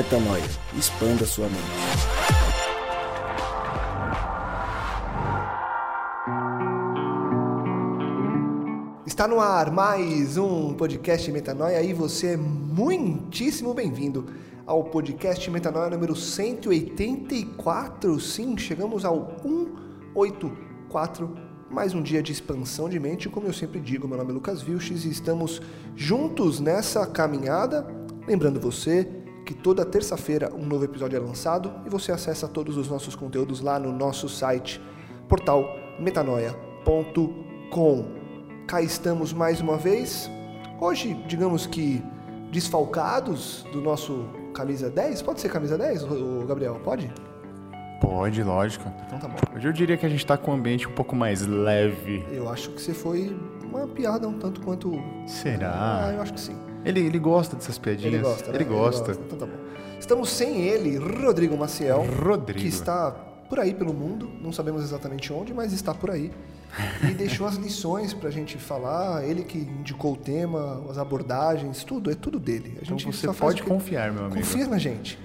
Metanoia. Expanda sua mente. Está no ar mais um podcast Metanoia e você é muitíssimo bem-vindo ao podcast Metanoia número 184. Sim, chegamos ao 184, mais um dia de expansão de mente. Como eu sempre digo, meu nome é Lucas Vilches e estamos juntos nessa caminhada. Lembrando você que toda terça-feira um novo episódio é lançado e você acessa todos os nossos conteúdos lá no nosso site, portal metanoia.com cá estamos mais uma vez. Hoje, digamos que desfalcados do nosso camisa 10. Pode ser camisa 10, o Gabriel? Pode? Pode, lógico. Então tá bom. Hoje eu diria que a gente tá com um ambiente um pouco mais leve. Eu acho que você foi uma piada um tanto quanto. Será? Ah, eu acho que sim. Ele, ele gosta dessas piadinhas? Ele gosta. né? Ele gosta. Então tá bom. Estamos sem ele, Rodrigo Maciel. Rodrigo. Que está por aí pelo mundo, não sabemos exatamente onde, mas está por aí. E deixou as lições pra gente falar, ele que indicou o tema, as abordagens, tudo, é tudo dele. A Então gente você só faz pode confiar, meu amigo. Confia na gente.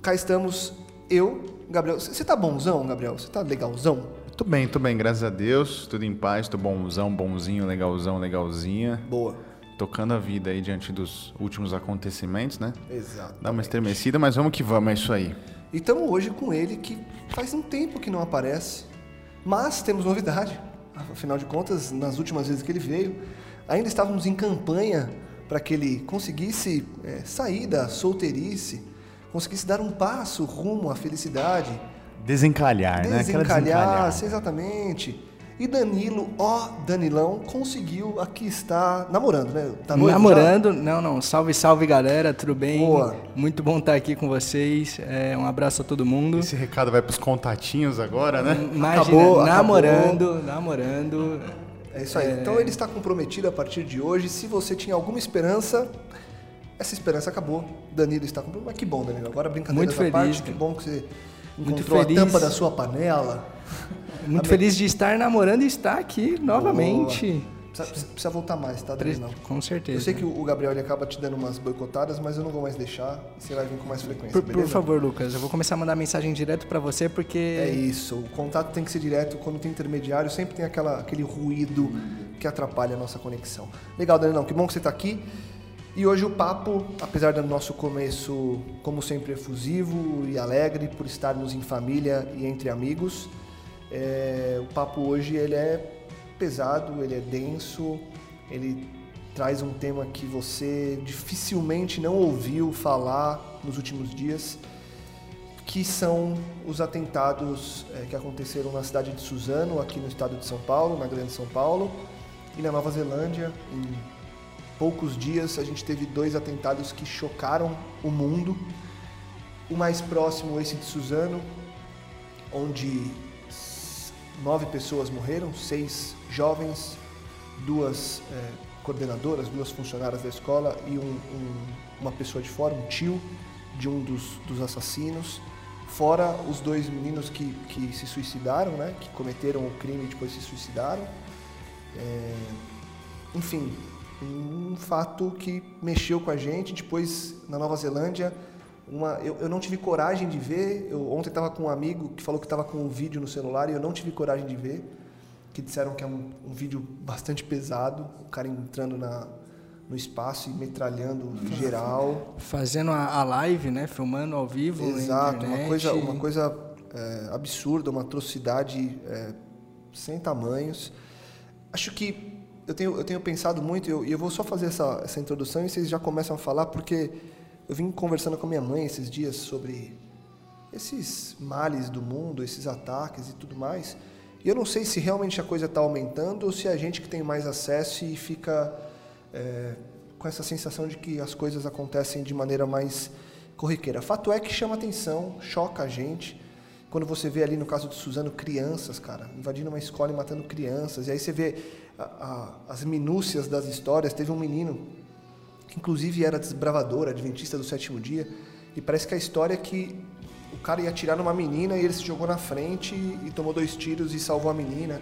Cá estamos, eu, Gabriel. Você tá bonzão, Gabriel? Você tá legalzão? Tô bem, tô bem, graças a Deus. Tudo em paz, tô bonzão, bonzinho, legalzão, legalzinha. Boa. Tocando a vida aí diante dos últimos acontecimentos, né? Exato. Dá uma estremecida, mas vamos que vamos, é isso aí. E estamos hoje com ele que faz um tempo que não aparece, mas temos novidade. Afinal de contas, nas últimas vezes que ele veio, ainda estávamos em campanha para que ele conseguisse é, sair da solteirice, conseguisse dar um passo rumo à felicidade, Desencalhar, né? Aquela desencalhar, exatamente. E Danilo, ó Danilão, conseguiu, aqui está namorando, né? Tá noivo já? Namorando, não, não. Salve, salve galera, tudo bem? Boa. Muito bom estar aqui com vocês. É, um abraço a todo mundo. Esse recado vai pros contatinhos agora, né? Imagina, Acabou, namorando, namorando. É isso aí. Então ele está comprometido a partir de hoje. Se você tinha alguma esperança, essa esperança acabou. Danilo está comprometido. Mas que bom, Danilo. Agora brincadeiras Muito à feliz, parte. Que bom que você Muito encontrou feliz. a tampa da sua panela. Muito feliz de estar namorando e estar aqui novamente. Precisa, precisa- voltar mais, tá, Danilo? Com Eu certeza. sei que o Gabriel ele acaba te dando umas boicotadas, mas eu não vou mais deixar. Você vai vir com mais frequência, Por, por favor, Lucas, eu vou começar a mandar mensagem direto pra você porque É isso, o contato tem que ser direto, quando tem intermediário sempre tem aquela, aquele ruído que atrapalha a nossa conexão. Legal, Danilão, que bom que você está aqui. E hoje o papo, apesar do nosso começo, como sempre, efusivo e alegre, por estarmos em família e entre amigos, é, o papo hoje ele é pesado, ele é denso, ele traz um tema que você dificilmente não ouviu falar nos últimos dias que são os atentados eh, que aconteceram na cidade de Suzano, aqui no estado de São Paulo, na Grande São Paulo, e na Nova Zelândia. Em poucos dias a gente teve dois atentados que chocaram o mundo. O mais próximo, esse de Suzano, onde nove pessoas morreram, seis jovens, duas eh, coordenadoras, duas funcionárias da escola e um- um- uma pessoa de fora, um tio de um dos, dos assassinos. Fora os dois meninos que, que se suicidaram, né? Que cometeram o crime e depois se suicidaram. É, enfim, um fato que mexeu com a gente. Depois, na Nova Zelândia, uma, eu, eu não tive coragem de ver. Eu ontem estava com um amigo que falou que estava com um vídeo no celular e eu não tive coragem de ver. Que disseram que é um, um vídeo bastante pesado. O cara entrando na, no espaço e metralhando geral. fazendo a, a live, né, filmando ao vivo Exato, na uma coisa, uma coisa é, absurda, uma atrocidade é, sem tamanhos. Acho que eu tenho, eu tenho pensado muito, e eu, eu vou só fazer essa, essa introdução e vocês já começam a falar, porque eu vim conversando com minha mãe esses dias sobre esses males do mundo, esses ataques e tudo mais. E eu não sei se realmente a coisa está aumentando ou se é a gente que tem mais acesso e fica é, com essa sensação de que as coisas acontecem de maneira mais corriqueira. Fato é que chama atenção, choca a gente. Quando você vê ali no caso de Suzano crianças, cara, invadindo uma escola e matando crianças, e aí você vê a- as minúcias das histórias. Teve um menino que inclusive era desbravador, adventista do sétimo dia, e parece que a história é que o cara ia atirar numa menina e ele se jogou na frente e tomou dois tiros e salvou a menina.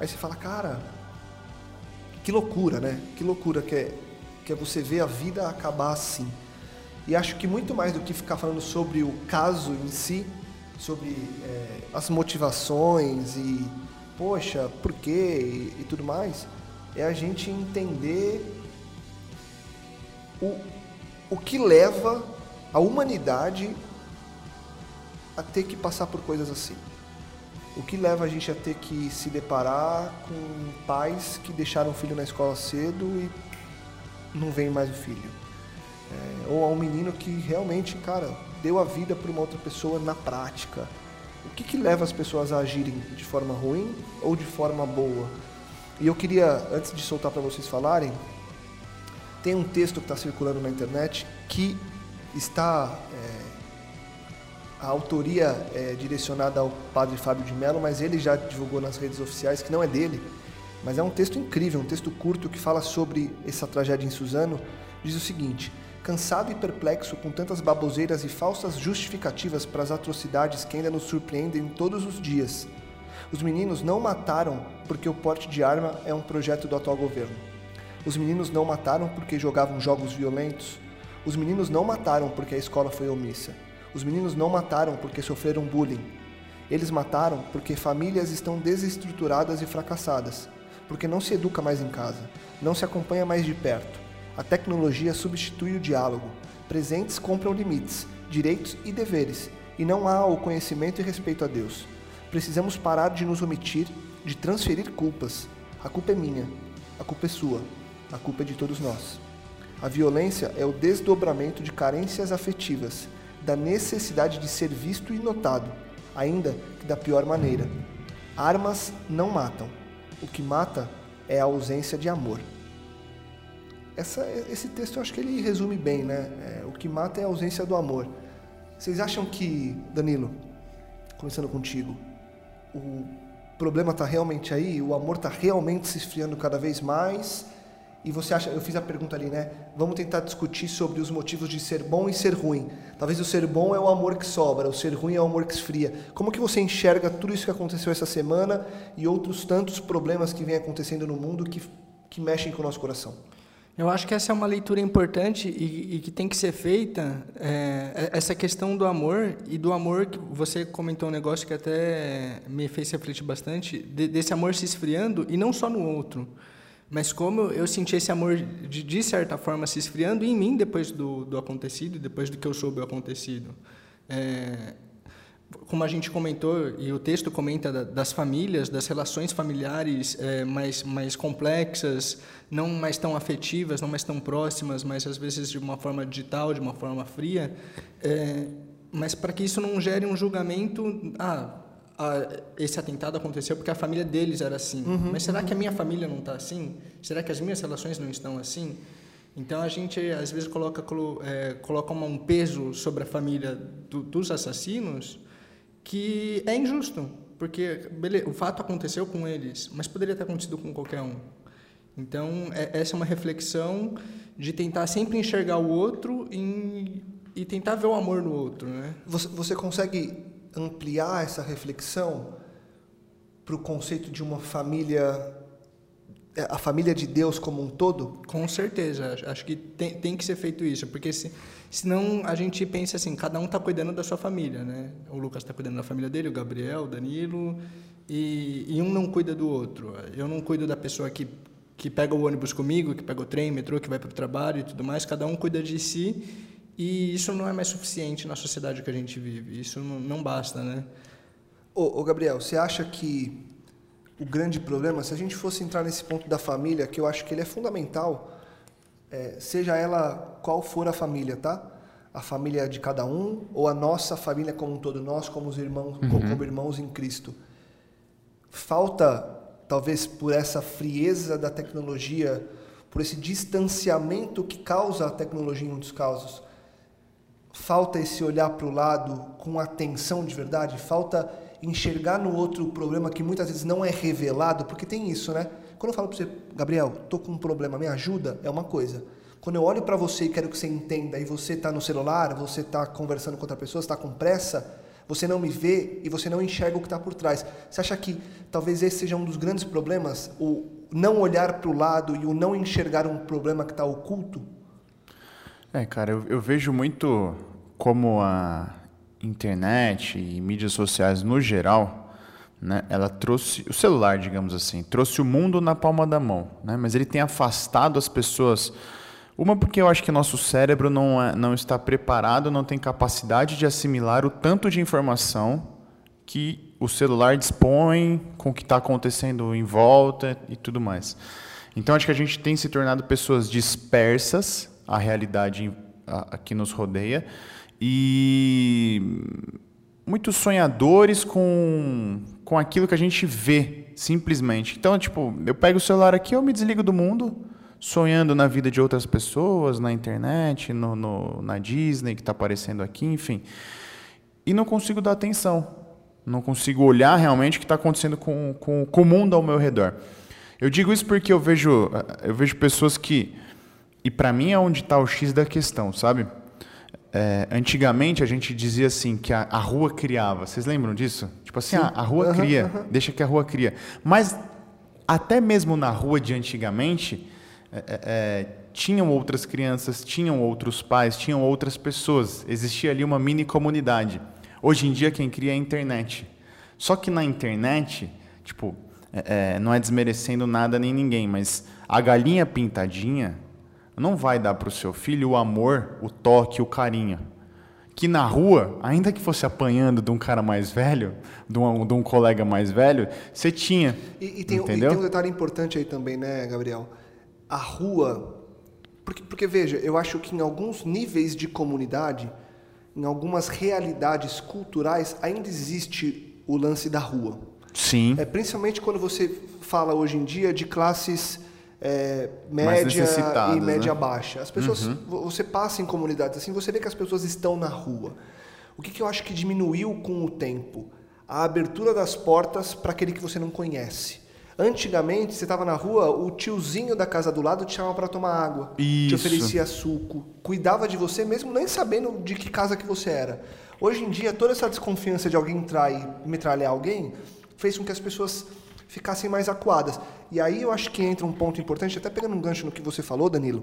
Aí você fala, cara, que loucura, né? Que loucura que é, que é você ver a vida acabar assim. E acho que muito mais do que ficar falando sobre o caso em si, sobre é, as motivações e, poxa, por quê e, e tudo mais, é a gente entender o, o que leva a humanidade a ter que passar por coisas assim. O que leva a gente a ter que se deparar com pais que deixaram o filho na escola cedo e não vem mais o filho. É, ou a um menino que realmente, cara, deu a vida para uma outra pessoa na prática. O que, que leva as pessoas a agirem de forma ruim ou de forma boa? E eu queria, antes de soltar para vocês falarem, tem um texto que está circulando na internet que está. É, a autoria é direcionada ao padre Fábio de Mello, mas ele já divulgou nas redes oficiais que não é dele. Mas é um texto incrível, um texto curto que fala sobre essa tragédia em Suzano. Diz o seguinte: cansado e perplexo com tantas baboseiras e falsas justificativas para as atrocidades que ainda nos surpreendem todos os dias. Os meninos não mataram porque o porte de arma é um projeto do atual governo. Os meninos não mataram porque jogavam jogos violentos. Os meninos não mataram porque a escola foi omissa. Os meninos não mataram porque sofreram bullying. Eles mataram porque famílias estão desestruturadas e fracassadas, porque não se educa mais em casa, não se acompanha mais de perto. A tecnologia substitui o diálogo. Presentes compram limites, direitos e deveres, e não há o conhecimento e respeito a Deus. Precisamos parar de nos omitir, de transferir culpas. A culpa é minha, a culpa é sua, a culpa é de todos nós. A violência é o desdobramento de carências afetivas, da necessidade de ser visto e notado, ainda que da pior maneira. Armas não matam. O que mata é a ausência de amor. Essa, esse texto eu acho que ele resume bem, né? É, o que mata é a ausência do amor. Vocês acham que, Danilo, começando contigo, o problema está realmente aí? O amor está realmente se esfriando cada vez mais? E você acha, eu fiz a pergunta ali, né? Vamos tentar discutir sobre os motivos de ser bom e ser ruim. Talvez o ser bom é o amor que sobra, o ser ruim é o amor que esfria. Como que você enxerga tudo isso que aconteceu essa semana e outros tantos problemas que vêm acontecendo no mundo que, que mexem com o nosso coração? Eu acho que essa é uma leitura importante e, e que tem que ser feita, é, essa questão do amor, e do amor que você comentou um negócio que até me fez refletir bastante, de, desse amor se esfriando, e não só no outro, mas como eu senti esse amor, de, de certa forma, se esfriando em mim depois do, do acontecido, depois do que eu soube o acontecido. É, como a gente comentou e o texto comenta das famílias, das relações familiares é, mais mais complexas, não mais tão afetivas, não mais tão próximas, mas às vezes de uma forma digital, de uma forma fria, é, mas para que isso não gere um julgamento, ah, esse atentado aconteceu porque a família deles era assim, uhum, mas será uhum. que a minha família não está assim? Será que as minhas relações não estão assim? Então a gente às vezes coloca é, coloca um peso sobre a família do, dos assassinos que é injusto, porque beleza, o fato aconteceu com eles, mas poderia ter acontecido com qualquer um. Então, é, essa é uma reflexão de tentar sempre enxergar o outro em, e tentar ver o amor no outro. Né? Você, você consegue ampliar essa reflexão para o conceito de uma família, a família de Deus como um todo? Com certeza, acho que tem, tem que ser feito isso, porque se Senão a gente pensa assim, cada um está cuidando da sua família, né? O Lucas está cuidando da família dele, o Gabriel, o Danilo, e, e, um não cuida do outro. Eu não cuido da pessoa que, que pega o ônibus comigo, que pega o trem, metrô, que vai para o trabalho e tudo mais. Cada um cuida de si e isso não é mais suficiente na sociedade que a gente vive. Isso não, não basta, né? Ô, ô Gabriel, você acha que o grande problema, se a gente fosse entrar nesse ponto da família, que eu acho que ele é fundamental é, seja ela qual for a família, tá? A família de cada um ou a nossa família como um todo, nós como os irmãos, uhum. como irmãos em Cristo. Falta, talvez por essa frieza da tecnologia, por esse distanciamento que causa a tecnologia em muitos casos, falta esse olhar para o lado com atenção de verdade, falta enxergar no outro o problema que muitas vezes não é revelado, porque tem isso, né? Quando eu falo para você, Gabriel, tô com um problema, me ajuda, é uma coisa. Quando eu olho para você e quero que você entenda, e você está no celular, você está conversando com outra pessoa, está com pressa, você não me vê e você não enxerga o que está por trás. Você acha que talvez esse seja um dos grandes problemas, o não olhar para o lado e o não enxergar um problema que está oculto? É, cara, eu, eu vejo muito como a internet e mídias sociais no geral, né, ela trouxe o celular, digamos assim, trouxe o mundo na palma da mão, né, mas ele tem afastado as pessoas. Uma porque eu acho que nosso cérebro não, é, não está preparado, não tem capacidade de assimilar o tanto de informação que o celular dispõe com o que está acontecendo em volta e tudo mais. Então acho que a gente tem se tornado pessoas dispersas à realidade que nos rodeia e muitos sonhadores com, com aquilo que a gente vê, simplesmente. Então, tipo, eu pego o celular aqui, eu me desligo do mundo, sonhando na vida de outras pessoas, na internet, no, no na Disney que está aparecendo aqui, enfim. E não consigo dar atenção. Não consigo olhar realmente o que está acontecendo com, com, com o mundo ao meu redor. Eu digo isso porque eu vejo, eu vejo pessoas que. E para mim é onde está o X da questão, sabe? É, antigamente a gente dizia assim que a, a, rua criava. Vocês lembram disso? Tipo assim, ah, a rua uhum, cria, uhum. deixa que a rua cria. Mas até mesmo na rua de antigamente é, é, é, tinham outras crianças, tinham outros pais, tinham outras pessoas. Existia ali uma mini comunidade. Hoje em dia quem cria é a internet. Só que na internet, tipo, é, é, não é desmerecendo nada nem ninguém, mas a galinha pintadinha não vai dar para o seu filho o amor, o toque, o carinho. Que na rua, ainda que fosse apanhando de um cara mais velho, de um, de um colega mais velho, você tinha. E, e, tem, entendeu? e tem um detalhe importante aí também, né, Gabriel? A rua. Porque, porque veja, eu acho que em alguns níveis de comunidade, em algumas realidades culturais, ainda existe o lance da rua. Sim. É, principalmente quando você fala hoje em dia de classes é, média e média né? baixa. As pessoas, uhum. você passa em comunidades assim, você vê que as pessoas estão na rua. O que, que eu acho que diminuiu com o tempo? A abertura das portas para aquele que você não conhece. Antigamente, você estava na rua, o tiozinho da casa do lado te chamava para tomar água, Isso. te oferecia suco, cuidava de você mesmo nem sabendo de que casa que você era. Hoje em dia, toda essa desconfiança de alguém entrar e metralhar alguém fez com que as pessoas ficassem mais acuadas. E aí eu acho que entra um ponto importante, até pegando um gancho no que você falou, Danilo,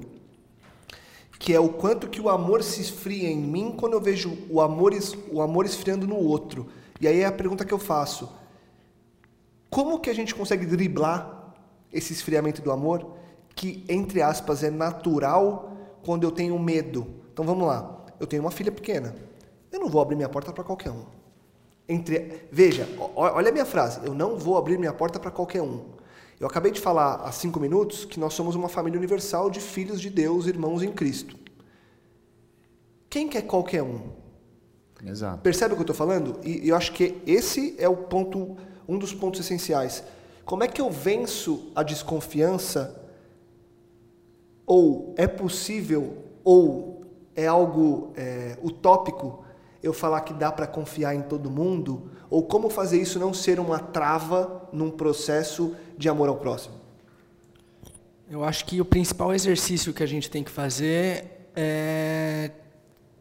que é o quanto que o amor se esfria em mim quando eu vejo o amor, o amor esfriando no outro. E aí é a pergunta que eu faço como que a gente consegue driblar esse esfriamento do amor, que, entre aspas, é natural quando eu tenho medo? Então vamos lá. Eu tenho uma filha pequena. Eu não vou abrir minha porta para qualquer um. Entre, veja, olha a minha frase. Eu não vou abrir minha porta para qualquer um. Eu acabei de falar há cinco minutos que nós somos uma família universal de filhos de Deus, irmãos em Cristo. Quem quer qualquer um? Exato. Percebe o que eu estou falando? E eu acho que esse é o ponto um dos pontos essenciais. Como é que eu venço a desconfiança? Ou é possível, ou é algo é, utópico eu falar que dá para confiar em todo mundo? Ou como fazer isso não ser uma trava num processo de amor ao próximo? Eu acho que o principal exercício que a gente tem que fazer é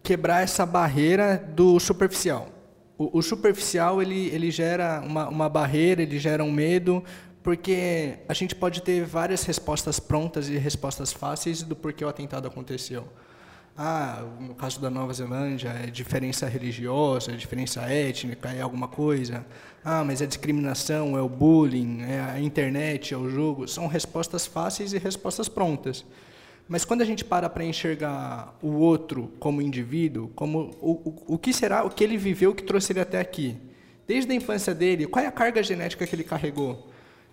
quebrar essa barreira do superficial. O, o, superficial ele, ele gera uma, uma barreira, ele gera um medo, porque a gente pode ter várias respostas prontas e respostas fáceis do porquê o atentado aconteceu. Ah, no caso da Nova Zelândia, é diferença religiosa, é diferença étnica, é alguma coisa. Ah, mas é discriminação, é o bullying, é a internet, é o jogo. São respostas fáceis e respostas prontas. Mas quando a gente para para enxergar o outro como indivíduo, como o, o, o que será o que ele viveu que trouxe ele até aqui, desde a infância dele, qual é a carga genética que ele carregou,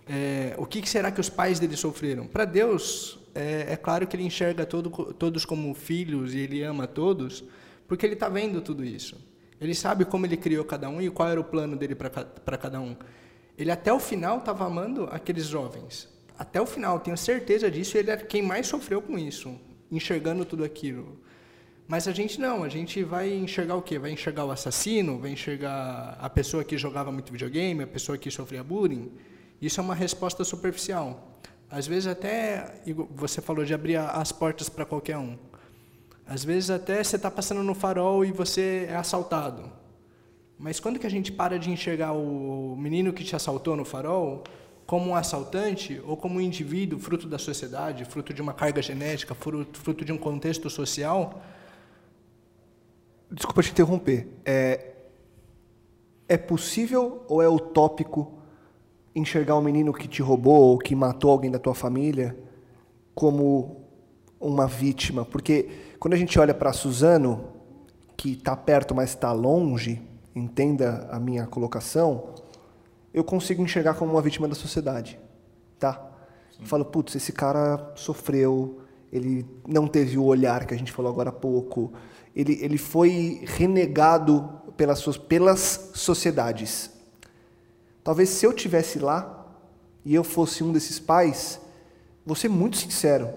é, o que será que os pais dele sofreram? Para Deus, é, é, claro que ele enxerga todo, todos como filhos e ele ama todos, porque ele está vendo tudo isso. Ele sabe como ele criou cada um e qual era o plano dele para cada um. Ele até o final estava amando aqueles jovens até o final, tenho certeza disso, ele é quem mais sofreu com isso, enxergando tudo aquilo. Mas a gente não, a gente vai enxergar o quê? Vai enxergar o assassino, vai enxergar a pessoa que jogava muito videogame, a pessoa que sofria bullying. Isso é uma resposta superficial. Às vezes até, você falou de abrir as portas para qualquer um. Às vezes até você está passando no farol e você é assaltado. Mas quando que a gente para de enxergar o menino que te assaltou no farol como um assaltante ou como um indivíduo fruto da sociedade, fruto de uma carga genética, fruto, de um contexto social. Desculpa te interromper. É, é possível ou é utópico enxergar um menino que te roubou ou que matou alguém da tua família como uma vítima? Porque quando a gente olha para Suzano, que está perto, mas está longe, entenda a minha colocação, eu consigo enxergar como uma vítima da sociedade, tá? Falo, putz, esse cara sofreu, ele não teve o olhar que a gente falou agora há pouco, ele, ele foi renegado pelas, suas, pelas sociedades. Talvez se eu tivesse lá e eu fosse um desses pais, vou ser muito sincero,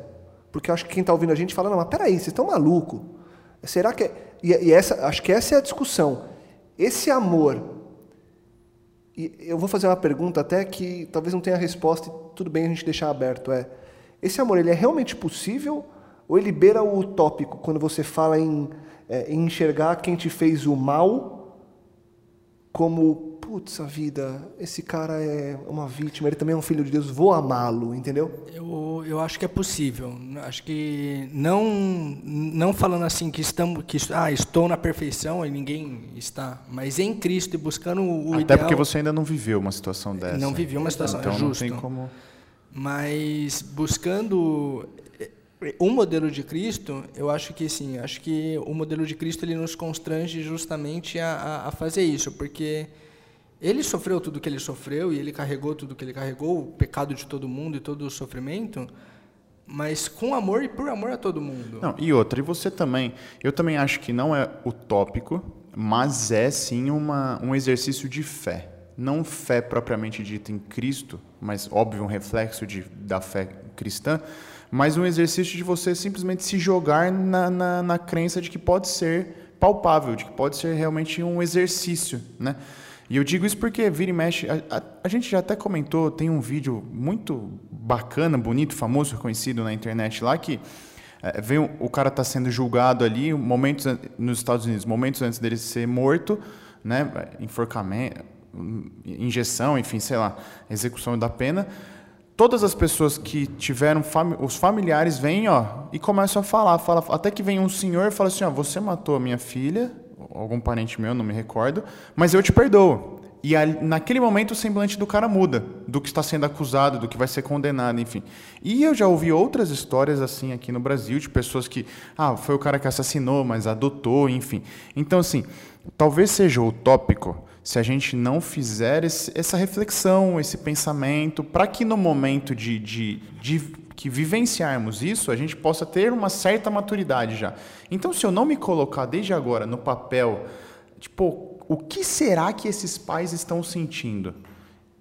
porque eu acho que quem está ouvindo a gente fala, não, mas peraí, vocês estão maluco? Será que é... E, e essa, acho que essa é a discussão. Esse amor e eu vou fazer uma pergunta até que talvez não tenha resposta, e tudo bem a gente deixar aberto. É, esse amor ele é realmente possível ou ele beira o utópico quando você fala em, é, em enxergar quem te fez o mal como putz, a vida, esse cara é uma vítima, ele também é um filho de Deus, vou amá-lo, entendeu? Eu, eu acho que é possível. Acho que não não falando assim que estamos que ah, estou na perfeição e ninguém está, mas em Cristo e buscando o Até ideal. porque você ainda não viveu uma situação dessa. Não viveu uma situação, então é justo. não tem como Mas buscando o modelo de Cristo, eu acho que sim, acho que o modelo de Cristo ele nos constrange justamente a, a fazer isso, porque ele sofreu tudo que ele sofreu e ele carregou tudo que ele carregou, o pecado de todo mundo e todo o sofrimento, mas com amor e por amor a todo mundo. Não, e outra, e você também, eu também acho que não é utópico, mas é sim uma, um exercício de fé. Não fé propriamente dita em Cristo, mas óbvio um reflexo de, da fé cristã, mas um exercício de você simplesmente se jogar na, na, na crença de que pode ser palpável, de que pode ser realmente um exercício, né? E eu digo isso porque vira e mexe. A, a, a, gente já até comentou, tem um vídeo muito bacana, bonito, famoso, reconhecido na internet lá que é, vem o, cara está sendo julgado ali, momentos nos Estados Unidos, momentos antes dele ser morto, né, enforcamento, injeção, enfim, sei lá, execução da pena. Todas as pessoas que tiveram fami os familiares vêm, ó, e começam a falar, fala, até que vem um senhor e fala assim, ó, você matou a minha filha, algum parente meu, não me recordo, mas eu te perdoo. E naquele momento o semblante do cara muda, do que está sendo acusado, do que vai ser condenado, enfim. E eu já ouvi outras histórias assim aqui no Brasil, de pessoas que, ah, foi o cara que assassinou, mas adotou, enfim. Então, assim, talvez seja utópico se a gente não fizer esse, essa reflexão, esse pensamento, para que no momento de, de, de que vivenciarmos isso, a gente possa ter uma certa maturidade já. Então, se eu não me colocar desde agora no papel, tipo, o que será que esses pais estão sentindo?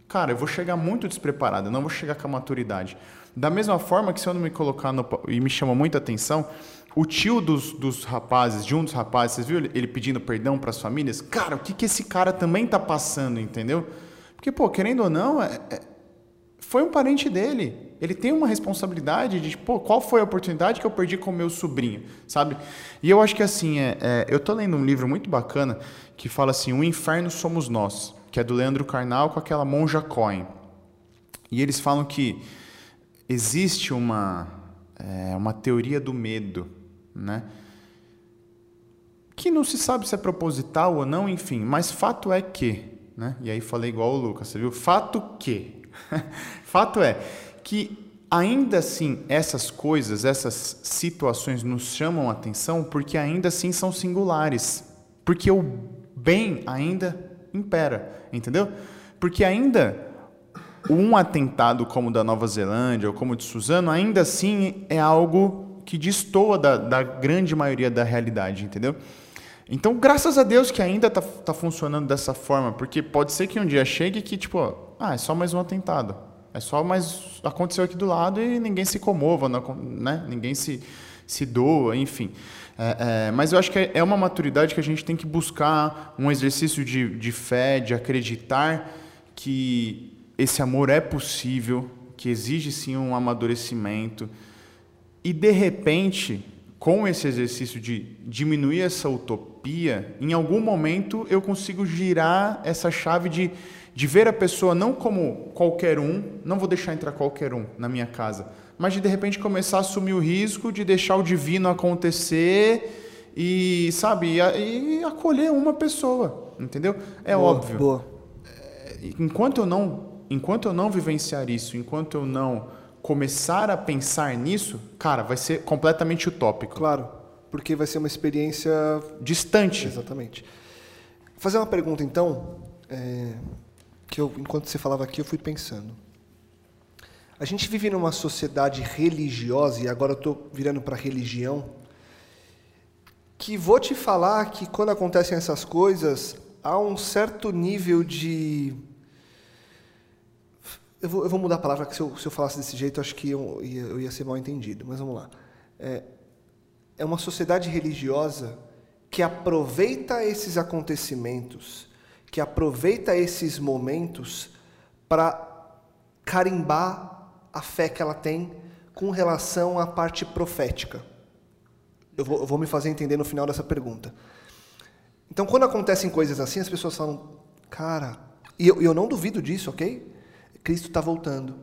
Cara, eu vou chegar muito despreparado, eu não vou chegar com a maturidade. Da mesma forma que se eu não me colocar no, e me chama muita atenção, o tio dos, dos rapazes, de um dos rapazes, vocês viram ele pedindo perdão para as famílias? Cara, o que, que esse cara também está passando, entendeu? Porque, pô, querendo ou não, é, é, foi um parente dele ele tem uma responsabilidade de, pô, qual foi a oportunidade que eu perdi com o meu sobrinho, sabe? E eu acho que assim, é, é, eu tô lendo um livro muito bacana que fala assim, O Inferno Somos Nós, que é do Leandro Carnal com aquela monja Cohen. E eles falam que existe uma, é, uma teoria do medo, né? Que não se sabe se é proposital ou não, enfim, mas fato é que, né? E aí falei igual o Lucas, você viu? Fato que. fato é que ainda assim essas coisas, essas situações nos chamam a atenção porque ainda assim são singulares. Porque o bem ainda impera, entendeu? Porque ainda um atentado como o da Nova Zelândia ou como o de Suzano, ainda assim é algo que destoa da, da grande maioria da realidade, entendeu? Então, graças a Deus que ainda está tá funcionando dessa forma, porque pode ser que um dia chegue que, tipo, ah, é só mais um atentado. É só, mas aconteceu aqui do lado e ninguém se comova, né? ninguém se, se doa, enfim. É, é, mas eu acho que é uma maturidade que a gente tem que buscar, um exercício de, de fé, de acreditar que esse amor é possível, que exige sim um amadurecimento. E, de repente, com esse exercício de diminuir essa utopia, em algum momento eu consigo girar essa chave de de ver a pessoa não como qualquer um, não vou deixar entrar qualquer um na minha casa, mas de de repente começar a assumir o risco de deixar o divino acontecer e, sabe, e, e acolher uma pessoa, entendeu? É Boa, óbvio. Boa. Enquanto eu não, enquanto eu não vivenciar isso, enquanto eu não começar a pensar nisso, cara, vai ser completamente utópico. Claro, porque vai ser uma experiência Distante. Exatamente. Fazer uma pergunta então, é, que eu, enquanto você falava aqui, eu fui pensando. A gente vive numa sociedade religiosa, e agora eu estou virando para religião, que vou te falar que quando acontecem essas coisas, há um certo nível de. Eu vou, eu vou mudar a palavra, que se eu, se eu falasse desse jeito, acho que eu eu ia ser mal entendido, mas vamos lá. É, é uma sociedade religiosa que aproveita esses acontecimentos, que aproveita esses momentos para carimbar a fé que ela tem com relação à parte profética. Eu vou, eu vou me fazer entender no final dessa pergunta. Então, quando acontecem coisas assim, as pessoas falam, cara, e eu, eu não duvido disso, ok? Cristo está voltando,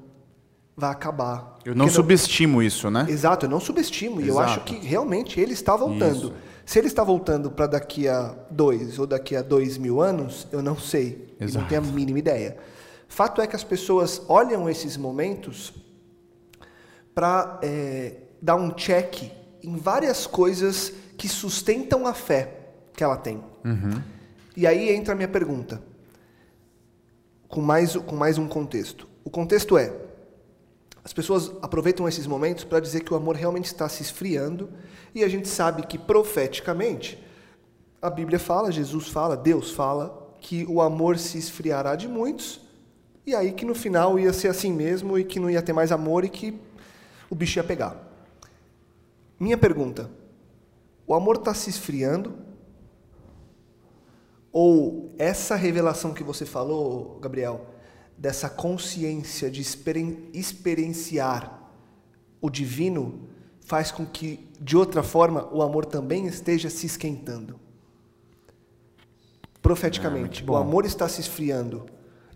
vai acabar. Eu não Porque subestimo isso, né? Exato, eu não subestimo. E eu acho que realmente ele está voltando. Isso. Se ele está voltando para daqui a dois ou daqui a dois mil anos, eu não sei. Eu não Exato. tenho a mínima ideia. Fato é que as pessoas olham esses momentos para dar um check em várias coisas que sustentam a fé que ela tem. E aí entra a minha pergunta, com mais, com mais um contexto. O contexto é: as pessoas aproveitam esses momentos para dizer que o amor realmente está se esfriando, e a gente sabe que profeticamente a Bíblia fala, Jesus fala, Deus fala que o amor se esfriará de muitos, e aí que no final ia ser assim mesmo e que não ia ter mais amor e que o bicho ia pegar. Minha pergunta: o amor está se esfriando? Ou essa revelação que você falou, Gabriel, dessa consciência de experien- experienciar o divino, faz com que, de outra forma, o amor também esteja se esquentando? Profeticamente, Ah, o amor está se esfriando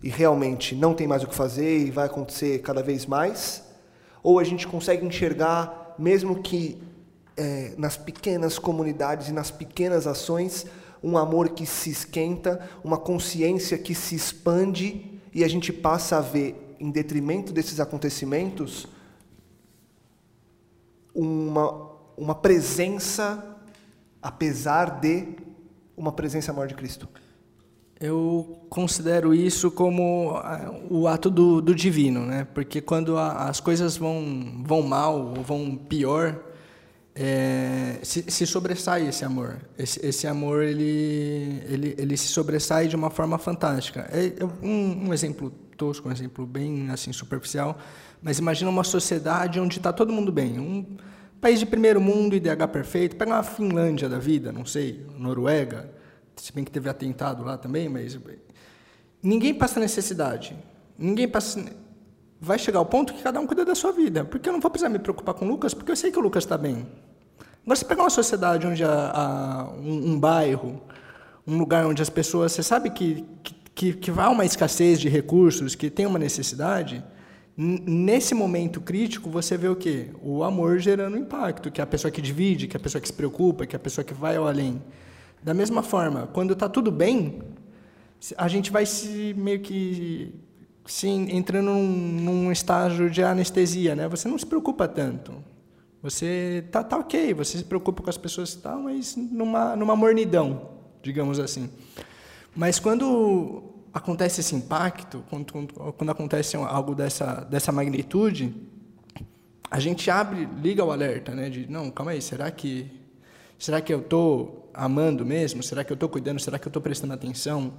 e realmente não tem mais o que fazer e vai acontecer cada vez mais? Ou a gente consegue enxergar, mesmo que é, nas pequenas comunidades e nas pequenas ações, um amor que se esquenta, uma consciência que se expande e a gente passa a ver, em detrimento desses acontecimentos, uma, uma presença, apesar de uma presença maior de Cristo. Eu considero isso como ah, o ato do, do divino, né? Porque quando a- as coisas vão, vão mal ou vão pior, é, se, se sobressai esse amor. Esse, esse amor ele, ele, ele se sobressai de uma forma fantástica. É, é um, um exemplo tosco, um exemplo bem assim superficial, mas imagina uma sociedade onde está todo mundo bem, um país de primeiro mundo, IDH perfeito. Pega uma Finlândia da vida, não sei, Noruega, se bem que teve atentado lá também, mas ninguém passa necessidade. Ninguém passa vai chegar ao ponto que cada um cuida da sua vida. Porque eu não vou precisar me preocupar com o Lucas, porque eu sei que o Lucas está bem. Agora, se pegar uma sociedade onde há, um, um bairro, um lugar onde as pessoas, você sabe que, que, que há uma escassez de recursos, que tem uma necessidade, nesse momento crítico, você vê o quê? O amor gerando impacto, que é a pessoa que divide, que é a pessoa que se preocupa, que é a pessoa que vai ao além. Da mesma forma, quando está tudo bem, a gente vai se meio que se entrando num, num estágio de anestesia, né? Você não se preocupa tanto. Você tá, tá ok, você se preocupa com as pessoas tal, mas numa, numa mornidão, digamos assim. Mas quando acontece esse impacto, quando, quando, quando acontece algo dessa, dessa magnitude, a gente abre, liga o alerta, né? De, não, calma aí, será que, será que eu estou amando mesmo? Será que eu estou cuidando? Será que eu estou prestando atenção?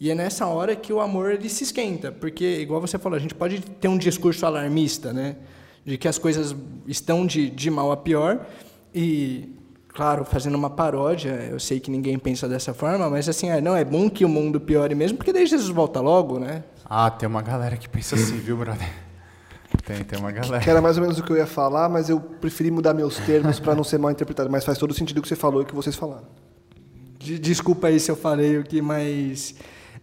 E é nessa hora que o amor ele se esquenta, porque, igual você falou, a gente pode ter um discurso alarmista, né? De que as coisas estão de, de mal a pior. E, claro, fazendo uma paródia, eu sei que ninguém pensa dessa forma, mas assim, é, não, é bom que o mundo piore mesmo, porque daí Jesus volta logo, né? Ah, tem uma galera que pensa assim, viu, brother? Tem, tem uma galera. Que era mais ou menos o que eu ia falar, mas eu preferi mudar meus termos para não ser mal interpretado. Mas faz todo sentido o que você falou e o que vocês falaram. De- Desculpa aí se eu falei o que, mas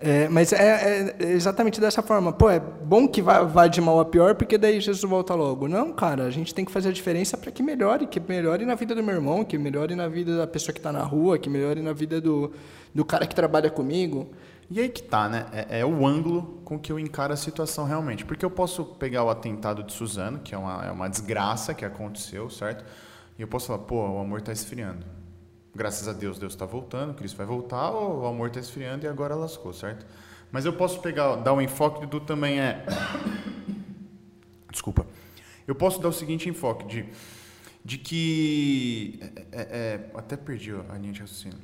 É, mas é, é, exatamente dessa forma. Pô, é bom que vá, vá, de mal a pior, porque daí Jesus volta logo. Não, cara, a gente tem que fazer a diferença para que melhore, que melhore na vida do meu irmão, que melhore na vida da pessoa que está na rua, que melhore na vida do, do cara que trabalha comigo. E aí que tá, né? É, é, o ângulo com que eu encaro a situação realmente. Porque eu posso pegar o atentado de Suzano, que é uma, é uma desgraça que aconteceu, certo? E eu posso falar, pô, o amor está esfriando graças a Deus, Deus está voltando, Cristo vai voltar, o amor está esfriando e agora lascou, certo? Mas eu posso pegar, dar um enfoque do também é. Desculpa. Eu posso dar o seguinte enfoque de, de que. É, é, é até perdi a linha de raciocínio.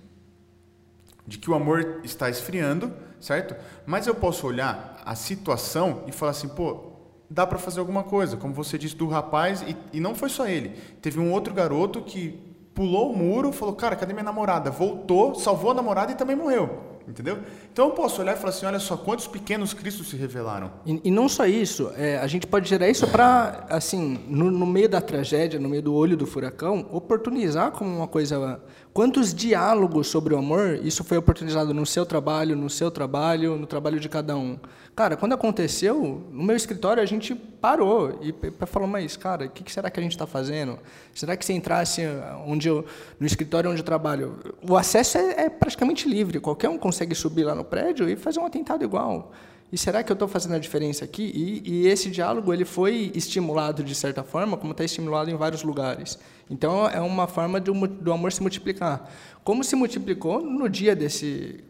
De que o amor está esfriando, certo? Mas eu posso olhar a situação e falar assim, pô, dá para fazer alguma coisa. Como você disse do rapaz, e, e não foi só ele. Teve um outro garoto que pulou o muro, falou, cara, cadê minha namorada? Voltou, salvou a namorada e também morreu. Entendeu? Então eu posso olhar e falar assim: olha só, quantos pequenos Cristos se revelaram. E, e não só isso, é, a gente pode gerar isso para, assim, no, no, meio da tragédia, no meio do olho do furacão, oportunizar como uma coisa. Quantos diálogos sobre o amor isso foi oportunizado no seu trabalho, no seu trabalho, no trabalho de cada um? Cara, quando aconteceu, no meu escritório a gente parou e falou, mas, cara, o que será que a gente está fazendo? Será que se entrasse onde eu, no escritório onde eu trabalho, o acesso é, é, praticamente livre, qualquer um consegue subir lá no prédio e fazer um atentado igual. E será que eu estou fazendo a diferença aqui? E, e, esse diálogo ele foi estimulado de certa forma, como está estimulado em vários lugares. Então é uma forma do, do amor se multiplicar. Como se multiplicou no dia desse,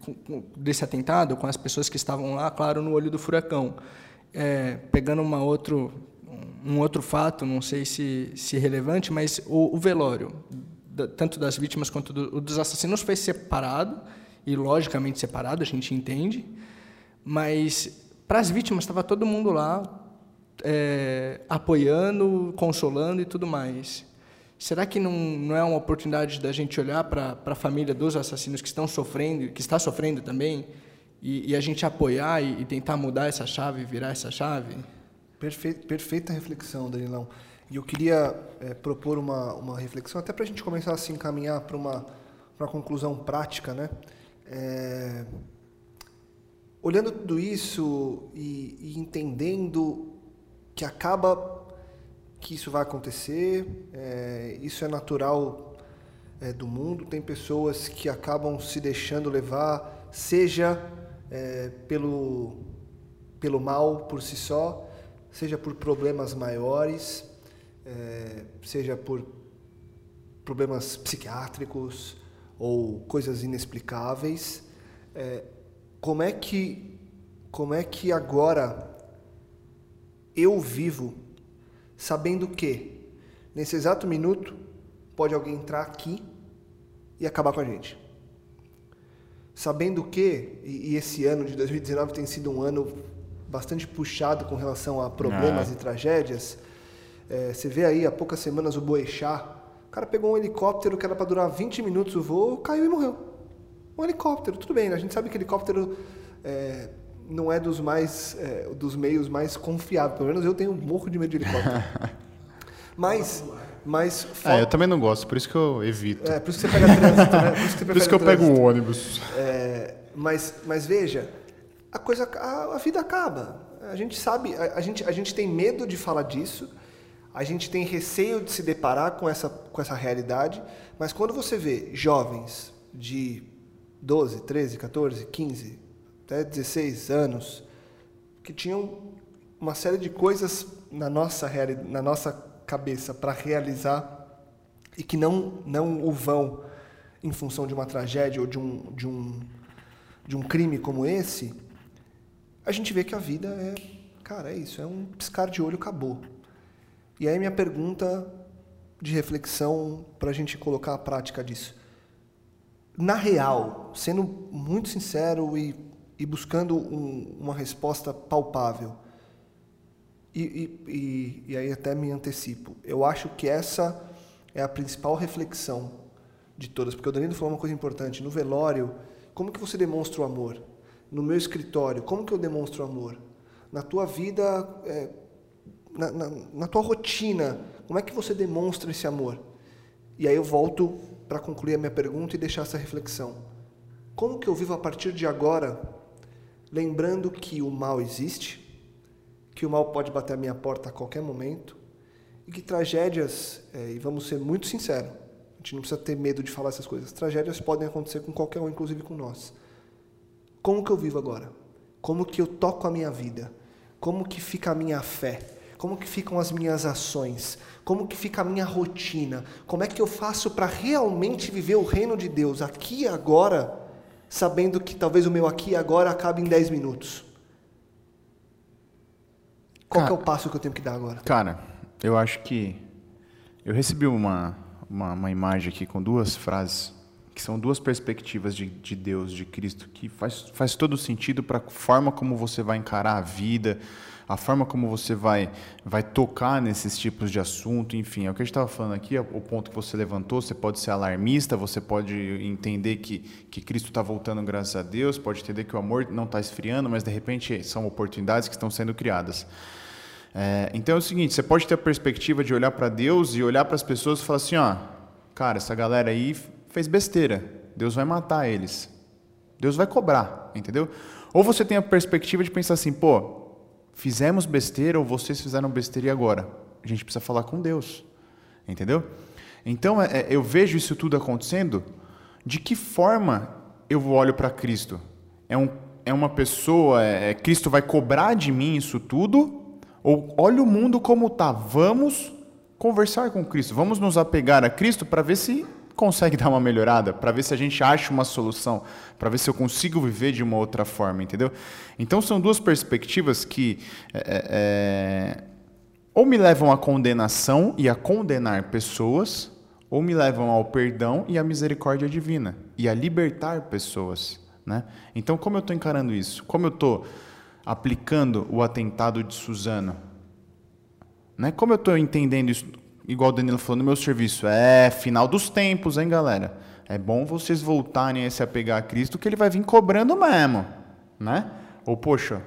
desse atentado, com as pessoas que estavam lá, claro, no olho do furacão. É, pegando uma outro, um outro fato, não sei se, se relevante, mas o, o velório, tanto das vítimas quanto do, dos assassinos, foi separado, e logicamente separado, a gente entende, mas para as vítimas estava todo mundo lá é, apoiando, consolando e tudo mais. Será que não, não é uma oportunidade da gente olhar para a família dos assassinos que estão sofrendo, que está sofrendo também, e, e a gente apoiar e, e, tentar mudar essa chave, virar essa chave? Perfeito, perfeita reflexão, Danilão. E eu queria é, propor uma, uma reflexão, até para a gente começar a se encaminhar para uma, uma conclusão prática, né? É, olhando tudo isso e, e entendendo que acaba que isso vai acontecer, é, isso é natural é, do mundo. Tem pessoas que acabam se deixando levar, seja é, pelo, pelo mal por si só, seja por problemas maiores, é, seja por problemas psiquiátricos ou coisas inexplicáveis. Como é que como é que agora eu vivo sabendo que, nesse exato minuto, pode alguém entrar aqui e acabar com a gente. Sabendo que, e, esse ano de 2019 tem sido um ano bastante puxado com relação a problemas é. e tragédias, é, você vê aí há poucas semanas o Boechat, o cara pegou um helicóptero que era para durar 20 minutos o voo, caiu e morreu. Um helicóptero, tudo bem, né? a gente sabe que helicóptero é, não é dos mais é, dos meios mais confiáveis. Pelo menos eu tenho um morro de medo de helicóptero. mas mas é, eu também não gosto, por isso que eu evito. É, por isso que você pega trânsito, né? Por isso que, por isso que eu pego o ônibus. É, mas mas veja, a coisa a, a vida acaba. A gente sabe, a, a, gente a gente tem medo de falar disso. A gente tem receio de se deparar com essa com essa realidade, mas quando você vê jovens de 12, 13, 14, 15, até 16 anos, que tinham uma série de coisas na nossa, na nossa cabeça para realizar e que não, não o vão em função de uma tragédia ou de um, de, um, de um crime como esse, a gente vê que a vida é, cara, é isso, é um piscar de olho, acabou. E aí minha pergunta de reflexão para a gente colocar a prática disso. Na real, sendo muito sincero e e buscando um, uma resposta palpável. E, e, e, aí até me antecipo. Eu acho que essa é a principal reflexão de todas, porque o Danilo falou uma coisa importante. No velório, como que você demonstra o amor? No meu escritório, como que eu demonstro o amor? Na tua vida, é, na, na, na tua rotina, como é que você demonstra esse amor? E aí eu volto para concluir a minha pergunta e deixar essa reflexão. Como que eu vivo a partir de agora lembrando que o mal existe, que o mal pode bater a minha porta a qualquer momento e que tragédias, é, e vamos ser muito sinceros, a gente não precisa ter medo de falar essas coisas, tragédias podem acontecer com qualquer um, inclusive com nós. Como que eu vivo agora? Como que eu toco a minha vida? Como que fica a minha fé? Como que ficam as minhas ações? Como que fica a minha rotina? Como é que eu faço para realmente viver o reino de Deus aqui e agora, sabendo que talvez o meu aqui e agora acabe em 10 minutos? Qual Cara, é o passo que eu tenho que dar agora? Cara, eu acho que eu recebi uma, uma, uma imagem aqui com duas frases que são duas perspectivas de, de Deus, de Cristo, que faz, faz todo sentido para a forma como você vai encarar a vida, a forma como você vai, vai tocar nesses tipos de assunto, enfim, é o que a gente estava falando aqui, é o ponto que você levantou, você pode ser alarmista, você pode entender que, que Cristo está voltando graças a Deus, pode entender que o amor não está esfriando, mas de repente são oportunidades que estão sendo criadas. É, então é o seguinte, você pode ter a perspectiva de olhar para Deus e olhar para as pessoas e falar assim, ó, cara, essa galera aí fez besteira. Deus vai matar eles. Deus vai cobrar, entendeu? Ou você tem a perspectiva de pensar assim, pô, fizemos besteira ou vocês fizeram besteira e agora? A gente precisa falar com Deus, entendeu? Então é, é eu vejo isso tudo acontecendo. De que forma eu olho para Cristo? É, um, é uma pessoa, é, é, Cristo vai cobrar de mim isso tudo? Ou olha o mundo como tá? Vamos conversar com Cristo, vamos nos apegar a Cristo para ver se consegue dar uma melhorada, para ver se a gente acha uma solução, para ver se eu consigo viver de uma outra forma, entendeu? Então são duas perspectivas que é, é, é, ou me levam à condenação e a condenar pessoas, ou me levam ao perdão e à misericórdia divina e a libertar pessoas, né? Então como eu estou encarando isso? Como eu estou aplicando o atentado de Suzano? Né? Como eu estou entendendo isso igual o Danilo falou no meu serviço, é final dos tempos, hein, galera? É bom vocês voltarem a se apegar a Cristo, que ele vai vir cobrando mesmo, né? Ou, poxa,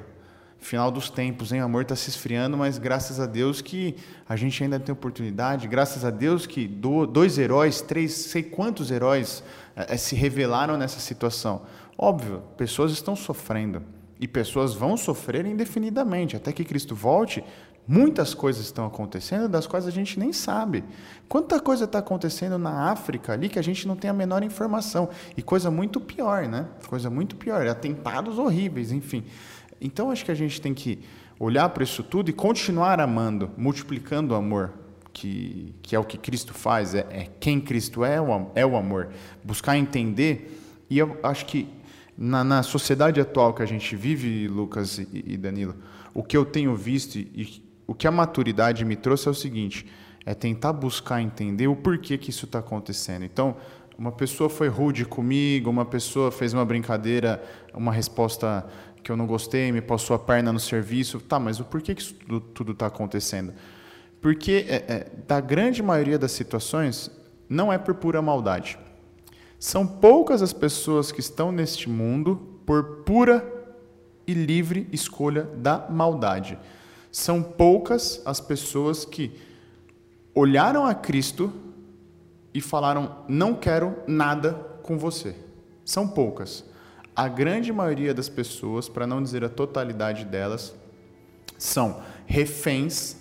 final dos tempos, hein? O amor está se esfriando, mas graças a Deus que a gente ainda tem oportunidade, graças a Deus que dois heróis, três, sei quantos heróis é, se revelaram nessa situação. Óbvio, pessoas estão sofrendo e pessoas vão sofrer indefinidamente até que Cristo volte. Muitas coisas estão acontecendo das quais a gente nem sabe. Quanta coisa está acontecendo na África ali que a gente não tem a menor informação. E coisa muito pior, né? Coisa muito pior. Atentados horríveis, enfim. Então acho que a gente tem que olhar para isso tudo e continuar amando, multiplicando o amor, que, que é o que Cristo faz, é, é quem Cristo é, é o amor. Buscar entender. E eu acho que na, na sociedade atual que a gente vive, Lucas e, e Danilo, o que eu tenho visto e o que a maturidade me trouxe é o seguinte: é tentar buscar entender o porquê que isso está acontecendo. Então, uma pessoa foi rude comigo, uma pessoa fez uma brincadeira, uma resposta que eu não gostei, me passou a perna no serviço. Tá, mas o porquê que isso tudo está acontecendo? Porque, é, é, da grande maioria das situações, não é por pura maldade. São poucas as pessoas que estão neste mundo por pura e livre escolha da maldade. São poucas as pessoas que olharam a Cristo e falaram: Não quero nada com você. São poucas. A grande maioria das pessoas, para não dizer a totalidade delas, são reféns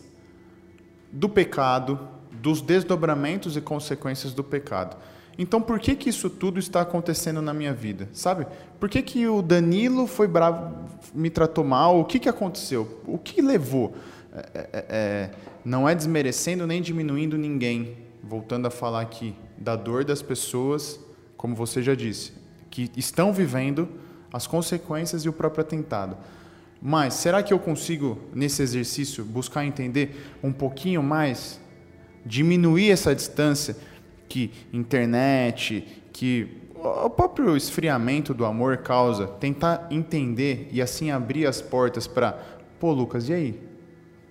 do pecado, dos desdobramentos e consequências do pecado. Então, por que que isso tudo está acontecendo na minha vida? Sabe? Por que que o Danilo foi bravo, me tratou mal? O que que aconteceu? O que levou? É, é, é, é, não é desmerecendo nem diminuindo ninguém. Voltando a falar aqui da dor das pessoas, como você já disse, que estão vivendo as consequências e o próprio atentado. Mas será que eu consigo, nesse exercício, buscar entender um pouquinho mais, diminuir essa distância? Que internet, que o próprio esfriamento do amor causa, tentar entender e assim abrir as portas para, pô, Lucas, e aí?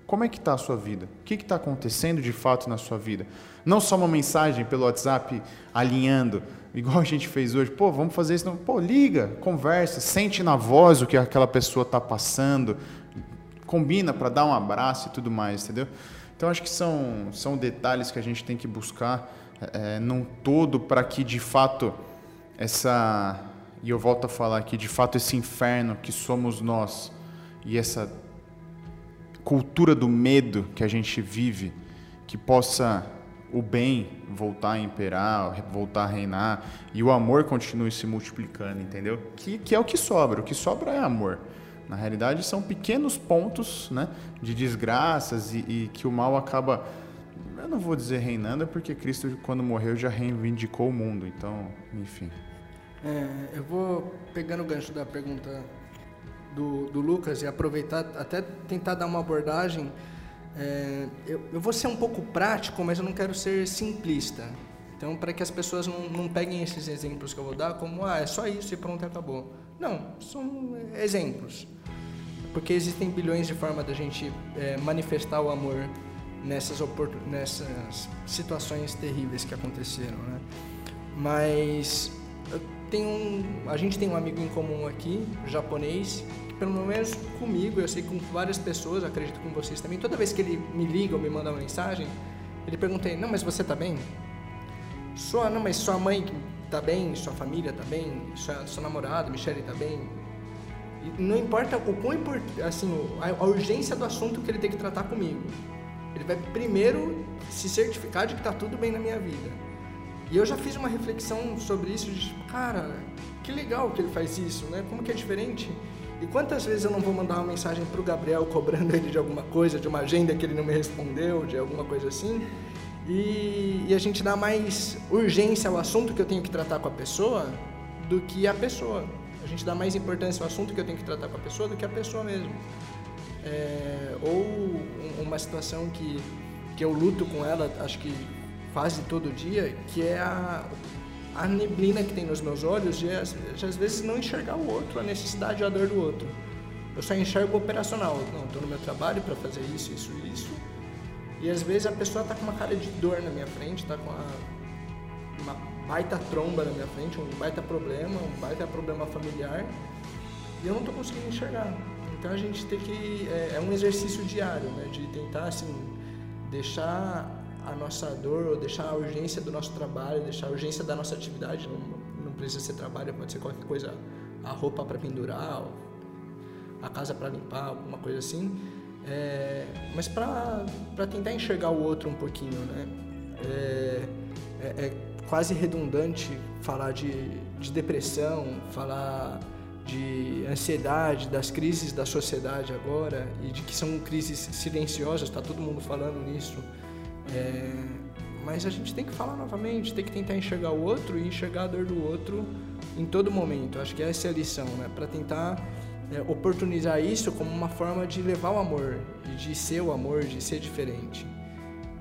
Como é que está a sua vida? O que está acontecendo de fato na sua vida? Não só uma mensagem pelo WhatsApp alinhando, igual a gente fez hoje. Pô, vamos fazer isso. Não. Pô, liga, conversa, sente na voz o que aquela pessoa está passando, combina para dar um abraço e tudo mais, entendeu? Então acho que são, são detalhes que a gente tem que buscar é, num todo para que de fato essa E eu volto a falar que de fato esse inferno que somos nós e essa cultura do medo que a gente vive, que possa o bem voltar a imperar, voltar a reinar e o amor continue se multiplicando, entendeu? Que, que é o que sobra. O que sobra é amor. Na realidade, são pequenos pontos né, de desgraças e, e que o mal acaba. Eu não vou dizer reinando, é porque Cristo, quando morreu, já reivindicou o mundo. Então, enfim. É, eu vou pegando o gancho da pergunta do, do Lucas e aproveitar, até tentar dar uma abordagem é, eu, eu, vou ser um pouco prático, mas eu não quero ser simplista. Então, para que as pessoas não, não peguem esses exemplos que eu vou dar como, ah, é só isso e pronto, acabou. Não, são exemplos. Porque existem bilhões de formas da gente é, manifestar o amor nessas, nessas situações terríveis que aconteceram, né? Mas um, a gente tem um amigo em comum aqui, japonês, pelo menos comigo, eu sei que com várias pessoas, acredito com vocês também, toda vez que ele me liga ou me manda uma mensagem, ele pergunta, não, mas você tá bem? Sua, não, mas sua mãe tá bem, sua família tá bem, sua, sua namorada, Michelle tá bem? Não importa o quão assim, a, a urgência do assunto que ele tem que tratar comigo. Ele vai primeiro se certificar de que tá tudo bem na minha vida. E eu já fiz uma reflexão sobre isso, de tipo, cara, que legal que ele faz isso, né? Como que é diferente? E quantas vezes eu não vou mandar uma mensagem para o Gabriel cobrando ele de alguma coisa, de uma agenda que ele não me respondeu, de alguma coisa assim, e, e, a gente dá mais urgência ao assunto que eu tenho que tratar com a pessoa do que a pessoa. A gente dá mais importância ao assunto que eu tenho que tratar com a pessoa do que a pessoa mesmo. É, ou uma situação que, que eu luto com ela, acho que quase todo dia, que é a, a neblina que tem nos meus olhos de, de, às vezes não enxergar o outro, a necessidade ou a dor do outro. Eu só enxergo operacional. Não, estou no meu trabalho para fazer isso, isso, isso. E às vezes a pessoa está com uma cara de dor na minha frente, está com a, uma baita tromba na minha frente, um baita problema, um baita problema familiar, e eu não estou conseguindo enxergar. Então a gente tem que. É, é um exercício diário, né? De tentar, assim, deixar a nossa dor, ou deixar a urgência do nosso trabalho, deixar a urgência da nossa atividade, não, não precisa ser trabalho, pode ser qualquer coisa, a roupa para pendurar, a casa para limpar, alguma coisa assim, é, mas para tentar enxergar o outro um pouquinho, né? É, é, é quase redundante falar de, de depressão, falar de ansiedade, das crises da sociedade agora e de que são crises silenciosas, está todo mundo falando nisso. É, mas a gente tem que falar novamente, tem que tentar enxergar o outro e enxergar a dor do outro em todo momento. Acho que essa é a lição, né? Para tentar é, oportunizar isso como uma forma de levar o amor, de ser o amor, de ser diferente.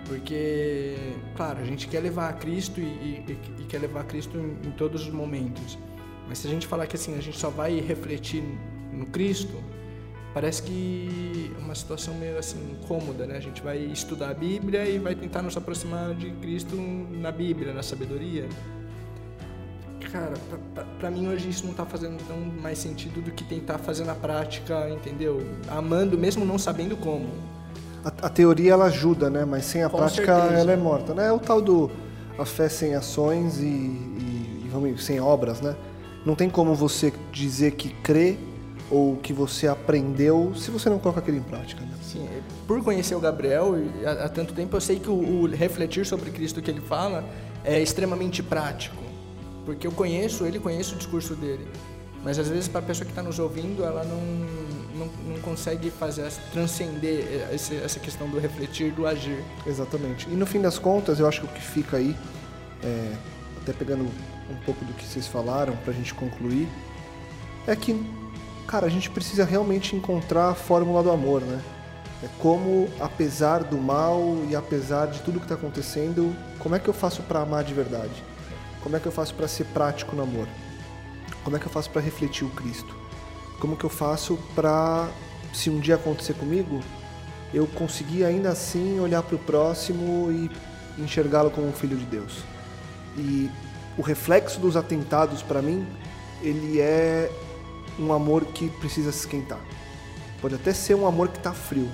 Porque, claro, a gente quer levar a Cristo e, e, e quer levar a Cristo em, em todos os momentos. Mas se a gente falar que assim, a gente só vai refletir no Cristo, parece que é uma situação meio assim cômoda, né? A gente vai estudar a Bíblia e vai tentar nos aproximar de Cristo na Bíblia, na sabedoria. Cara, para mim hoje isso não tá fazendo tão mais sentido do que tentar fazer na prática, entendeu? Amando mesmo não sabendo como. A, a teoria ela ajuda, né? Mas sem a Com prática certeza. ela é morta, né? É o tal do a fé sem ações e, e, e vamos sem obras, né? Não tem como você dizer que crê ou que você aprendeu se você não coloca aquilo em prática. Né? Sim, por conhecer o Gabriel há, há tanto tempo, eu sei que o, o, refletir sobre Cristo que ele fala é extremamente prático, porque eu conheço ele, conheço o discurso dele, mas às vezes para a pessoa que está nos ouvindo, ela não, não, não consegue fazer transcender esse, essa questão do refletir, do agir. Exatamente. E no fim das contas, eu acho que o que fica aí, é, até pegando um pouco do que vocês falaram para a gente concluir, é que cara, a gente precisa realmente encontrar a fórmula do amor, né? É como, apesar do mal e apesar de tudo que está acontecendo, como é que eu faço para amar de verdade? Como é que eu faço para ser prático no amor? Como é que eu faço para refletir o Cristo? Como que eu faço para, se um dia acontecer comigo, eu conseguir ainda assim olhar para o próximo e enxergá-lo como um filho de Deus? E o reflexo dos atentados para mim, ele é um amor que precisa se esquentar. Pode até ser um amor que está frio,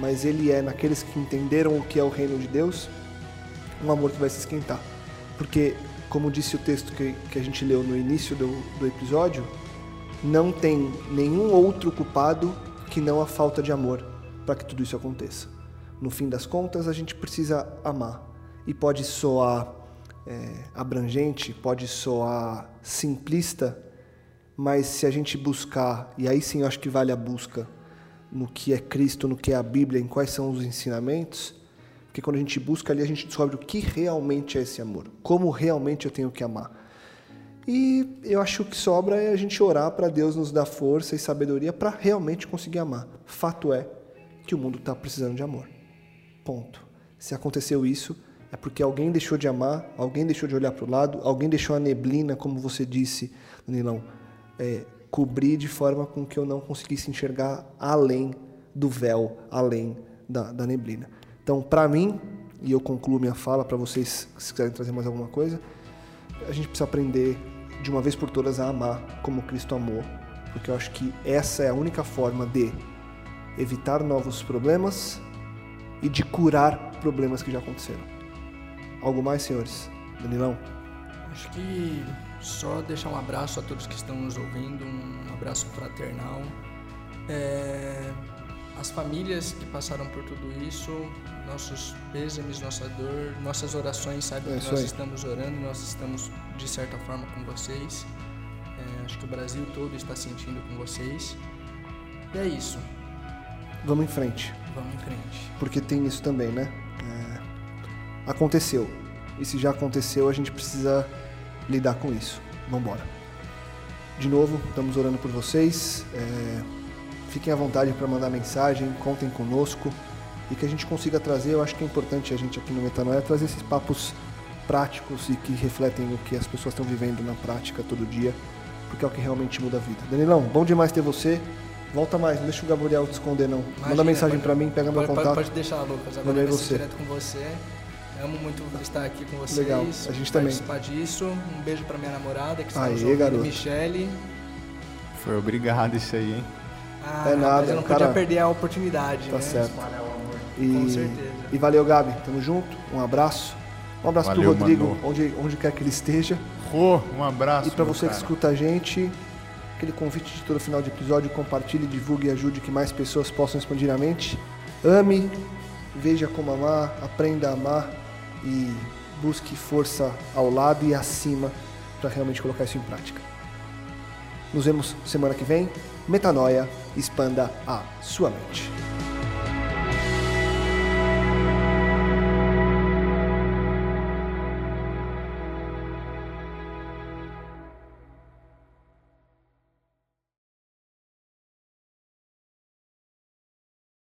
mas ele é, naqueles que entenderam o que é o reino de Deus, um amor que vai se esquentar. Porque, como disse o texto que, que a gente leu no início do, do episódio, não tem nenhum outro culpado que não a falta de amor para que tudo isso aconteça. No fim das contas, a gente precisa amar. E pode soar é, abrangente, pode soar simplista, mas se a gente buscar, e aí sim eu acho que vale a busca no que é Cristo, no que é a Bíblia, em quais são os ensinamentos, porque quando a gente busca ali, a gente descobre o que realmente é esse amor, como realmente eu tenho que amar. E eu acho que sobra é a gente orar para Deus nos dar força e sabedoria para realmente conseguir amar. Fato é que o mundo está precisando de amor. Ponto. Se aconteceu isso, é porque alguém deixou de amar, alguém deixou de olhar para o lado, alguém deixou a neblina, como você disse, Danilão, é, cobrir de forma com que eu não conseguisse enxergar além do véu, além da, da neblina. Então, para mim, e eu concluo minha fala para vocês, se quiserem trazer mais alguma coisa, a gente precisa aprender de uma vez por todas a amar como Cristo amou, porque eu acho que essa é a única forma de evitar novos problemas e de curar problemas que já aconteceram. Algo mais, senhores? Danilão? Acho que só deixar um abraço a todos que estão nos ouvindo, um abraço fraternal. É, as famílias que passaram por tudo isso, nossos pêsames, nossa dor, nossas orações, sabe é que nós aí. estamos orando, nós estamos de certa forma com vocês. É, acho que o Brasil todo está sentindo com vocês. E é isso. Vamos em frente. Vamos em frente. Porque tem isso também, né? É... Aconteceu. E se já aconteceu, a gente precisa lidar com isso. Vamos embora. De novo, estamos orando por vocês. É... Fiquem à vontade para mandar mensagem, contem conosco e que a gente consiga trazer. Eu acho que é importante a gente aqui no Metanoia trazer esses papos práticos e que refletem o que as pessoas estão vivendo na prática todo dia, porque é o que realmente muda a vida. Danilão, bom demais ter você. Volta mais, não deixa o Gabriel te esconder não. Imagina, Manda mensagem para mim, pega pode, meu contato. Pode deixar, Lucas. Agora eu você. direto com você. Amo muito estar aqui com vocês. Legal, a gente também. Participar disso. Um beijo para minha namorada que está Aê, garoto. Michele. Foi obrigado isso aí, hein? Ah, é nada. Mas eu não cara, podia perder a oportunidade, tá né? certo. E, com certeza. E valeu, Gabi. Tamo junto. Um abraço. Um abraço valeu, pro Rodrigo, onde, onde quer que ele esteja. Rô, um abraço. E para você cara. que escuta a gente, aquele convite de todo final de episódio, compartilhe, divulgue e ajude que mais pessoas possam expandir a mente. Ame, veja como amar, aprenda a amar e busque força ao lado e acima para realmente colocar isso em prática. Nos vemos semana que vem. Metanoia, expanda a sua mente.